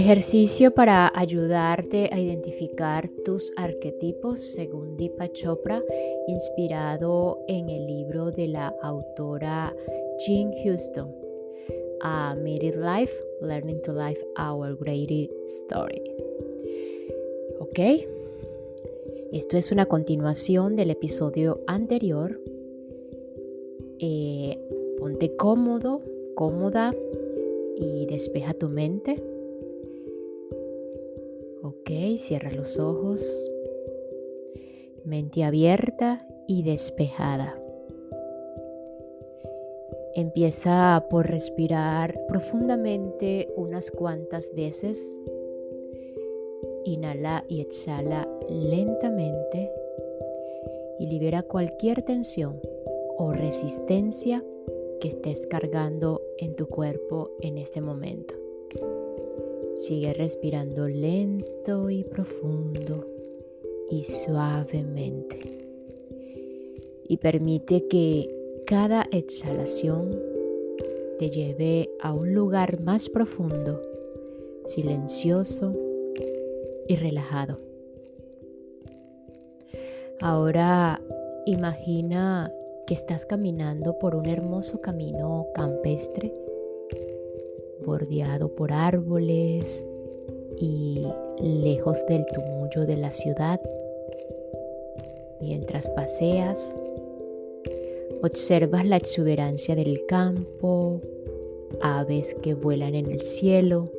Ejercicio para ayudarte a identificar tus arquetipos según Deepa Chopra, inspirado en el libro de la autora Jean Houston, A Made Life, Learning to Life Our Greatest Stories. ¿Ok? Esto es una continuación del episodio anterior. Eh, ponte cómodo, cómoda y despeja tu mente Ok, cierra los ojos. Mente abierta y despejada. Empieza por respirar profundamente unas cuantas veces. Inhala y exhala lentamente y libera cualquier tensión o resistencia que estés cargando en tu cuerpo en este momento. Sigue respirando lento y profundo y suavemente. Y permite que cada exhalación te lleve a un lugar más profundo, silencioso y relajado. Ahora imagina que estás caminando por un hermoso camino campestre bordeado por árboles y lejos del tumulto de la ciudad. Mientras paseas, observas la exuberancia del campo, aves que vuelan en el cielo,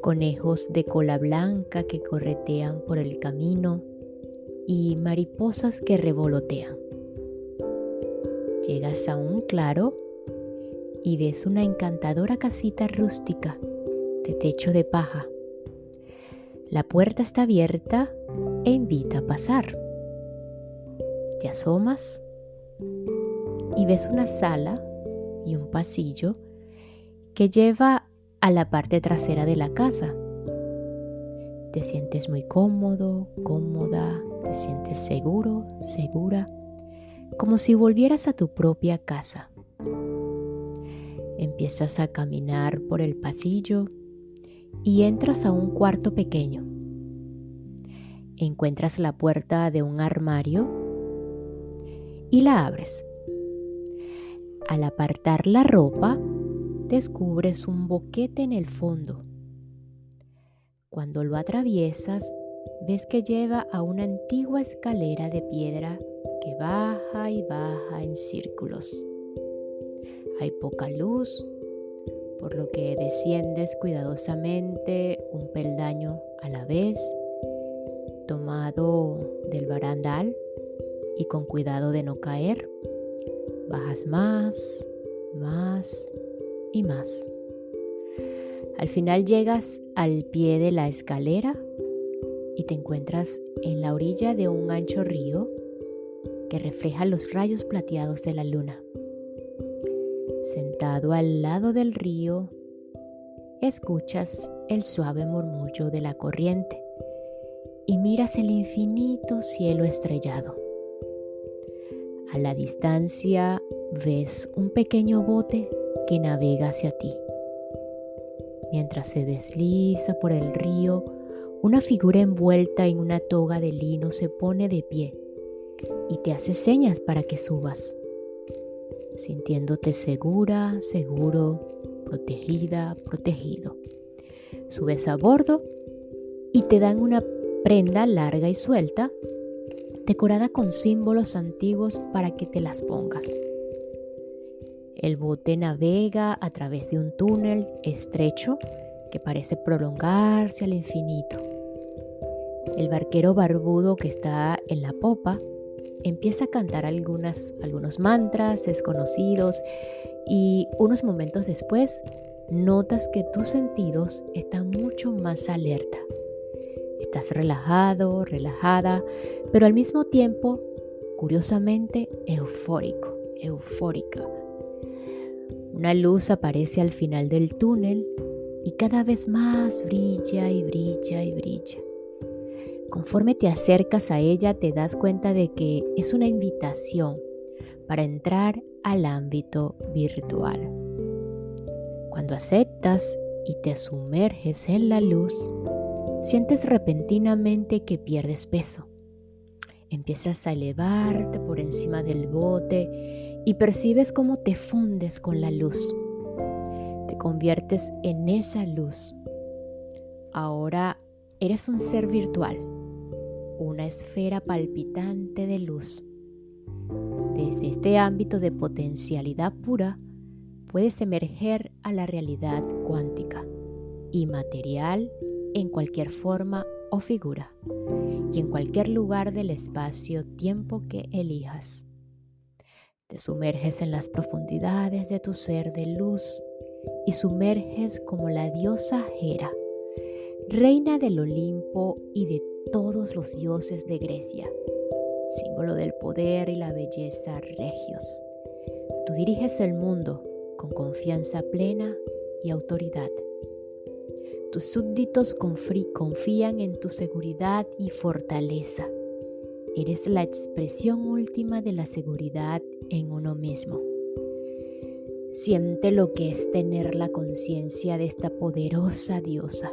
conejos de cola blanca que corretean por el camino y mariposas que revolotean. Llegas a un claro y ves una encantadora casita rústica de techo de paja. La puerta está abierta e invita a pasar. Te asomas y ves una sala y un pasillo que lleva a la parte trasera de la casa. Te sientes muy cómodo, cómoda, te sientes seguro, segura, como si volvieras a tu propia casa. Empiezas a caminar por el pasillo y entras a un cuarto pequeño. Encuentras la puerta de un armario y la abres. Al apartar la ropa, descubres un boquete en el fondo. Cuando lo atraviesas, ves que lleva a una antigua escalera de piedra que baja y baja en círculos. Hay poca luz, por lo que desciendes cuidadosamente un peldaño a la vez, tomado del barandal y con cuidado de no caer. Bajas más, más y más. Al final llegas al pie de la escalera y te encuentras en la orilla de un ancho río que refleja los rayos plateados de la luna. Sentado al lado del río, escuchas el suave murmullo de la corriente y miras el infinito cielo estrellado. A la distancia ves un pequeño bote que navega hacia ti. Mientras se desliza por el río, una figura envuelta en una toga de lino se pone de pie y te hace señas para que subas sintiéndote segura, seguro, protegida, protegido. Subes a bordo y te dan una prenda larga y suelta, decorada con símbolos antiguos para que te las pongas. El bote navega a través de un túnel estrecho que parece prolongarse al infinito. El barquero barbudo que está en la popa empieza a cantar algunas, algunos mantras desconocidos y unos momentos después notas que tus sentidos están mucho más alerta. Estás relajado, relajada, pero al mismo tiempo, curiosamente, eufórico, eufórica. Una luz aparece al final del túnel y cada vez más brilla y brilla y brilla. Conforme te acercas a ella te das cuenta de que es una invitación para entrar al ámbito virtual. Cuando aceptas y te sumerges en la luz, sientes repentinamente que pierdes peso. Empiezas a elevarte por encima del bote y percibes cómo te fundes con la luz. Te conviertes en esa luz. Ahora eres un ser virtual, una esfera palpitante de luz desde este ámbito de potencialidad pura, puedes emerger a la realidad cuántica y material en cualquier forma o figura y en cualquier lugar del espacio-tiempo que elijas. Te sumerges en las profundidades de tu ser de luz y sumerges como la diosa Hera, reina del Olimpo y de todos los dioses de Grecia símbolo del poder y la belleza regios. Tú diriges el mundo con confianza plena y autoridad. Tus súbditos confían en tu seguridad y fortaleza. Eres la expresión última de la seguridad en uno mismo. Siente lo que es tener la conciencia de esta poderosa diosa.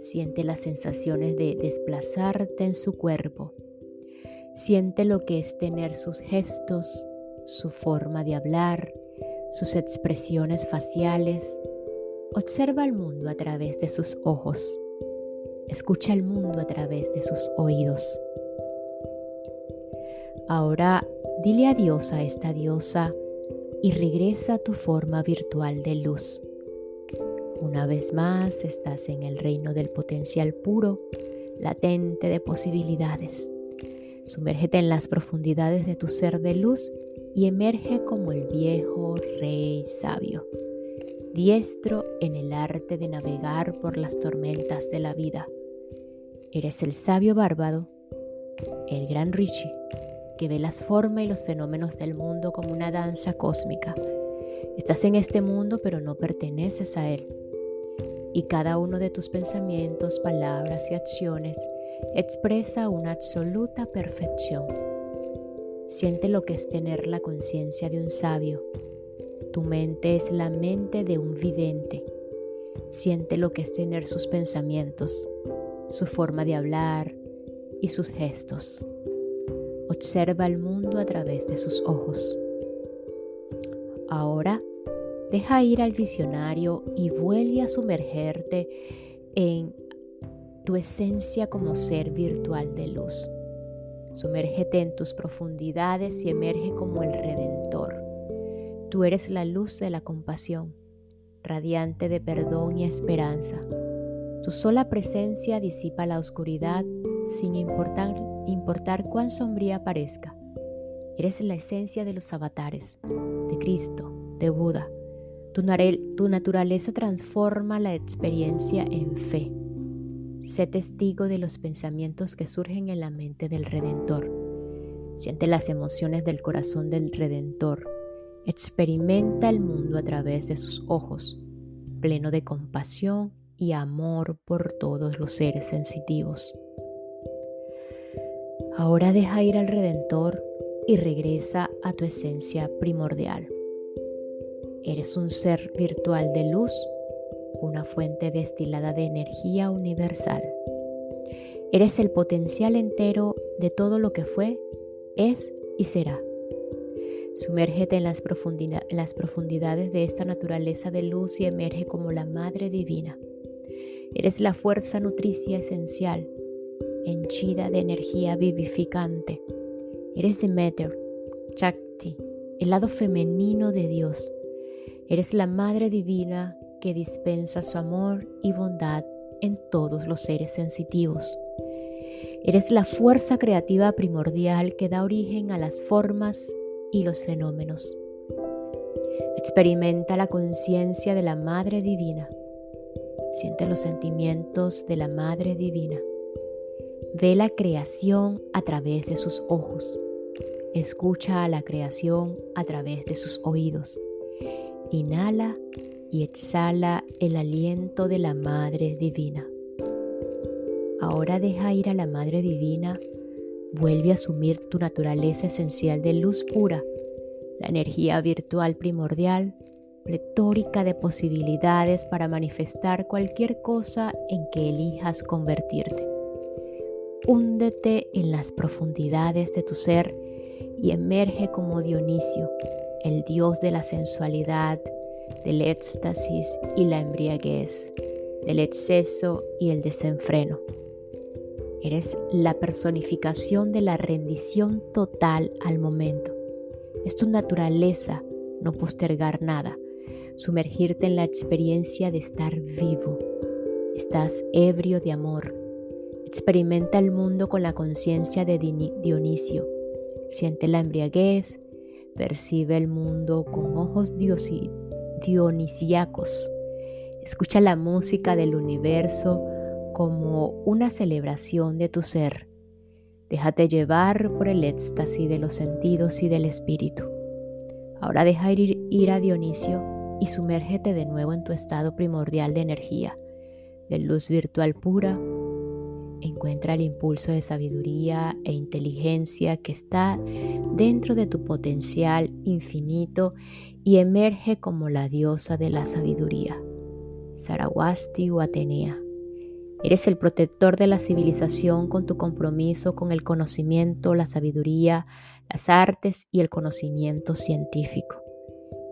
Siente las sensaciones de desplazarte en su cuerpo Siente lo que es tener sus gestos, su forma de hablar, sus expresiones faciales. Observa el mundo a través de sus ojos. Escucha el mundo a través de sus oídos. Ahora dile adiós a esta diosa y regresa a tu forma virtual de luz. Una vez más estás en el reino del potencial puro, latente de posibilidades. Sumérgete en las profundidades de tu ser de luz y emerge como el viejo rey sabio, diestro en el arte de navegar por las tormentas de la vida. Eres el sabio bárbaro, el gran Rishi, que ve las formas y los fenómenos del mundo como una danza cósmica. Estás en este mundo pero no perteneces a él. Y cada uno de tus pensamientos, palabras y acciones expresa una absoluta perfección. Siente lo que es tener la conciencia de un sabio. Tu mente es la mente de un vidente. Siente lo que es tener sus pensamientos, su forma de hablar y sus gestos. Observa el mundo a través de sus ojos. Ahora, deja ir al visionario y vuelve a sumergerte en tu esencia como ser virtual de luz. Sumérgete en tus profundidades y emerge como el Redentor. Tú eres la luz de la compasión, radiante de perdón y esperanza. Tu sola presencia disipa la oscuridad sin importar, importar cuán sombría parezca. Eres la esencia de los avatares, de Cristo, de Buda. Tu, tu naturaleza transforma la experiencia en fe Sé testigo de los pensamientos que surgen en la mente del Redentor. Siente las emociones del corazón del Redentor. Experimenta el mundo a través de sus ojos, pleno de compasión y amor por todos los seres sensitivos. Ahora deja ir al Redentor y regresa a tu esencia primordial. Eres un ser virtual de luz una fuente destilada de energía universal. Eres el potencial entero de todo lo que fue, es y será. Sumérgete en las, profundidades de esta naturaleza de luz y emerge como la Madre Divina. Eres la fuerza nutricia esencial, henchida de energía vivificante. Eres Demeter, Chakti, el lado femenino de Dios. Eres la Madre Divina que dispensa su amor y bondad en todos los seres sensitivos. Eres la fuerza creativa primordial que da origen a las formas y los fenómenos. Experimenta la conciencia de la Madre Divina. Siente los sentimientos de la Madre Divina. Ve la creación a través de sus ojos. Escucha a la creación a través de sus oídos. Inhala y exhala el aliento de la Madre Divina. Ahora deja ir a la Madre Divina. Vuelve a asumir tu naturaleza esencial de luz pura la energía virtual primordial, pletórica de posibilidades para manifestar cualquier cosa en que elijas convertirte. Húndete en las profundidades de tu ser y emerge como Dionisio, el dios de la sensualidad, del éxtasis y la embriaguez, del exceso y el desenfreno. Eres la personificación de la rendición total al momento es tu naturaleza no postergar nada, sumergirte en la experiencia de estar vivo. Estás ebrio de amor. Experimenta el mundo con la conciencia de Dionisio. Siente la embriaguez, percibe el mundo con ojos dionisíacos. Escucha la música del universo como una celebración de tu ser Déjate llevar por el éxtasis de los sentidos y del espíritu. Ahora deja ir, ir a Dionisio y sumérgete de nuevo en tu estado primordial de energía, de luz virtual pura. Encuentra el impulso de sabiduría e inteligencia que está dentro de tu potencial infinito y emerge como la diosa de la sabiduría, Sarawasti o Atenea. Eres el protector de la civilización con tu compromiso con el conocimiento, la sabiduría, las artes y el conocimiento científico.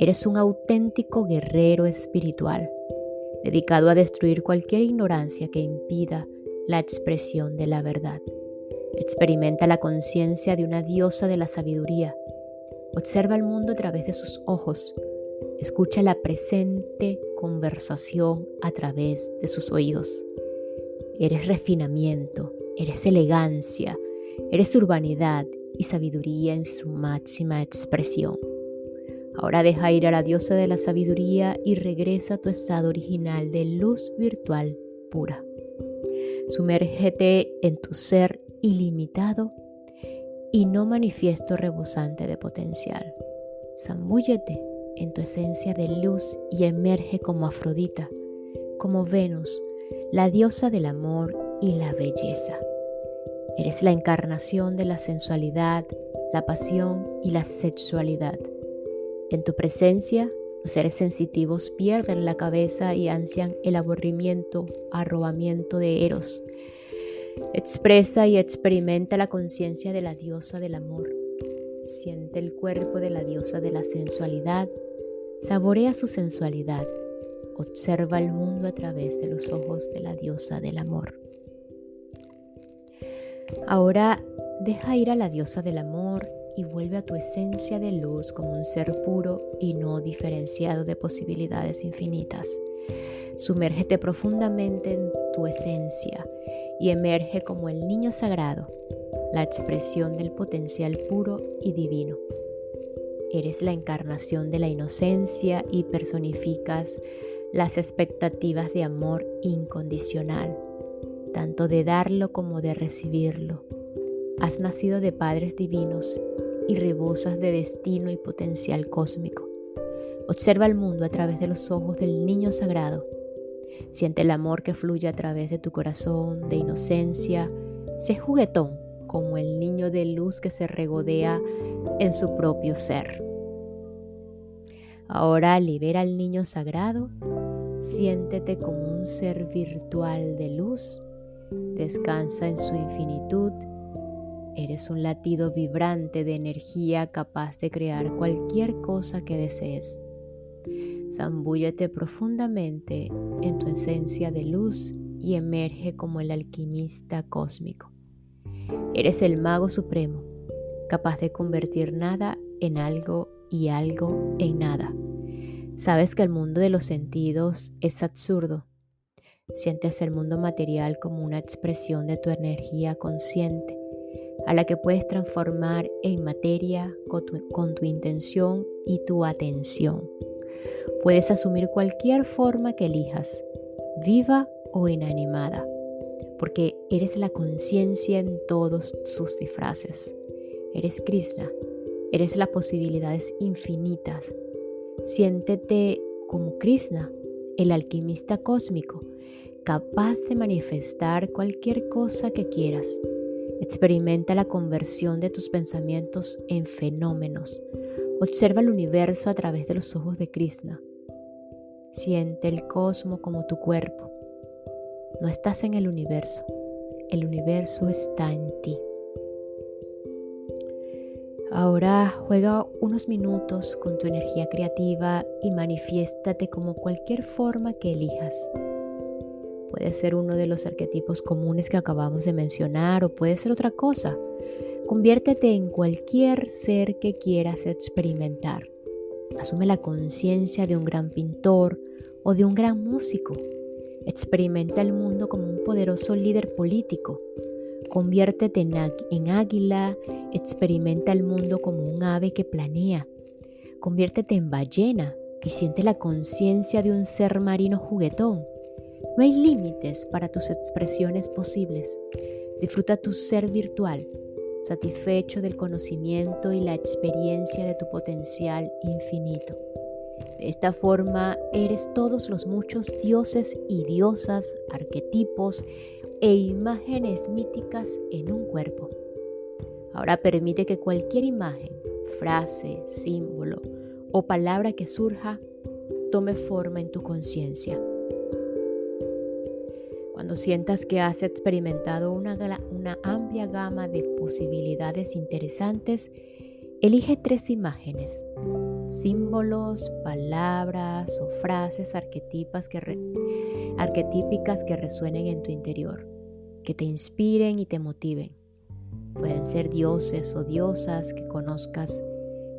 Eres un auténtico guerrero espiritual, dedicado a destruir cualquier ignorancia que impida la expresión de la verdad. Experimenta la conciencia de una diosa de la sabiduría. Observa el mundo a través de sus ojos. Escucha la presente conversación a través de sus oídos. Eres refinamiento, eres elegancia, eres urbanidad y sabiduría en su máxima expresión. Ahora deja ir a la diosa de la sabiduría y regresa a tu estado original de luz virtual pura. Sumérgete en tu ser ilimitado y no manifiesto rebosante de potencial. Zambúllete en tu esencia de luz y emerge como Afrodita, como Venus, la diosa del amor y la belleza. Eres la encarnación de la sensualidad, la pasión y la sexualidad. En tu presencia, los seres sensitivos pierden la cabeza y ansian el aburrimiento, arrobamiento de Eros. Expresa y experimenta la conciencia de la diosa del amor. Siente el cuerpo de la diosa de la sensualidad. Saborea su sensualidad Observa el mundo a través de los ojos de la diosa del amor. Ahora deja ir a la diosa del amor y vuelve a tu esencia de luz como un ser puro y no diferenciado de posibilidades infinitas. Sumérgete profundamente en tu esencia y emerge como el niño sagrado, la expresión del potencial puro y divino. Eres la encarnación de la inocencia y personificas las expectativas de amor incondicional, tanto de darlo como de recibirlo. Has nacido de padres divinos y rebosas de destino y potencial cósmico. Observa el mundo a través de los ojos del niño sagrado. Siente el amor que fluye a través de tu corazón de inocencia. Sé juguetón como el niño de luz que se regodea en su propio ser. Ahora libera al niño sagrado Siéntete como un ser virtual de luz. Descansa en su infinitud. Eres un latido vibrante de energía capaz de crear cualquier cosa que desees. Zambúllete profundamente en tu esencia de luz y emerge como el alquimista cósmico. Eres el mago supremo, capaz de convertir nada en algo y algo en nada. Sabes que el mundo de los sentidos es absurdo. Sientes el mundo material como una expresión de tu energía consciente, a la que puedes transformar en materia con tu, intención y tu atención. Puedes asumir cualquier forma que elijas, viva o inanimada, porque eres la conciencia en todos sus disfraces. Eres Krishna, eres las posibilidades infinitas. Siéntete como Krishna, el alquimista cósmico, capaz de manifestar cualquier cosa que quieras. Experimenta la conversión de tus pensamientos en fenómenos. Observa el universo a través de los ojos de Krishna. Siente el cosmos como tu cuerpo. No estás en el universo, el universo está en ti. Ahora juega unos minutos con tu energía creativa y manifiéstate como cualquier forma que elijas. Puede ser uno de los arquetipos comunes que acabamos de mencionar o puede ser otra cosa. Conviértete en cualquier ser que quieras experimentar. Asume la conciencia de un gran pintor o de un gran músico. Experimenta el mundo como un poderoso líder político Conviértete en, águila, experimenta el mundo como un ave que planea. Conviértete en ballena y siente la conciencia de un ser marino juguetón. No hay límites para tus expresiones posibles. Disfruta tu ser virtual, satisfecho del conocimiento y la experiencia de tu potencial infinito. De esta forma eres todos los muchos dioses y diosas, arquetipos e imágenes míticas en un cuerpo. Ahora permite que cualquier imagen, frase, símbolo o palabra que surja tome forma en tu conciencia. Sientas que has experimentado una, amplia gama de posibilidades interesantes, elige tres imágenes, símbolos, palabras o frases arquetípicas que, arquetípicas que resuenen en tu interior que te inspiren y te motiven. Pueden ser dioses o diosas que conozcas,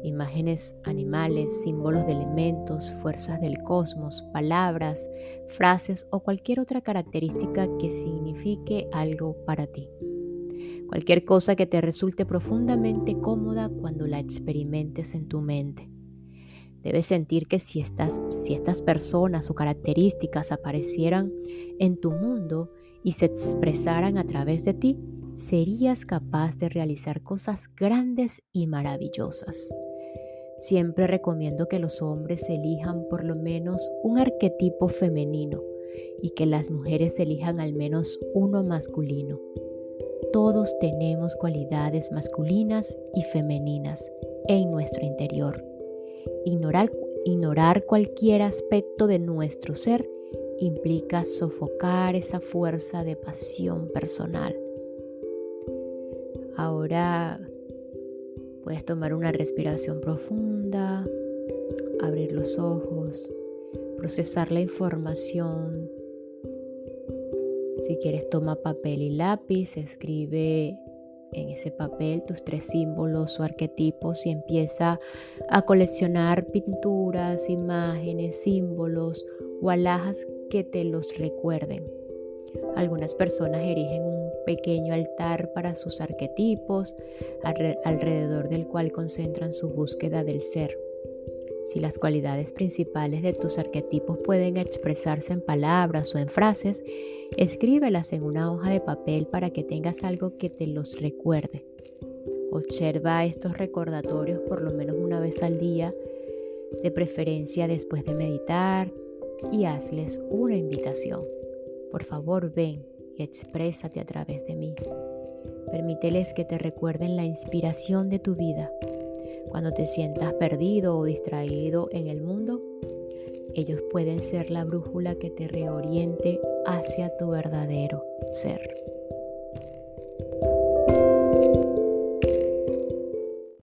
imágenes animales, símbolos de elementos, fuerzas del cosmos, palabras, frases o cualquier otra característica que signifique algo para ti. Cualquier cosa que te resulte profundamente cómoda cuando la experimentes en tu mente. Debes sentir que si estas, si estas personas o características aparecieran en tu mundo, y se expresaran a través de ti, serías capaz de realizar cosas grandes y maravillosas. Siempre recomiendo que los hombres elijan por lo menos un arquetipo femenino y que las mujeres elijan al menos uno masculino. Todos tenemos cualidades masculinas y femeninas en nuestro interior. Ignorar, ignorar cualquier aspecto de nuestro ser implica sofocar esa fuerza de pasión personal. Ahora puedes tomar una respiración profunda, abrir los ojos, procesar la información. Si quieres toma papel y lápiz, escribe en ese papel tus tres símbolos o arquetipos y empieza a coleccionar pinturas, imágenes, símbolos o alhajas que te los recuerden. Algunas personas erigen un pequeño altar para sus arquetipos, alrededor del cual concentran su búsqueda del ser. Si las cualidades principales de tus arquetipos pueden expresarse en palabras o en frases, escríbelas en una hoja de papel para que tengas algo que te los recuerde. Observa estos recordatorios por lo menos una vez al día, de preferencia después de meditar, y hazles una invitación. Por favor, ven exprésate a través de mí. Permíteles que te recuerden la inspiración de tu vida. Cuando te sientas perdido o distraído en el mundo, ellos pueden ser la brújula que te reoriente hacia tu verdadero ser.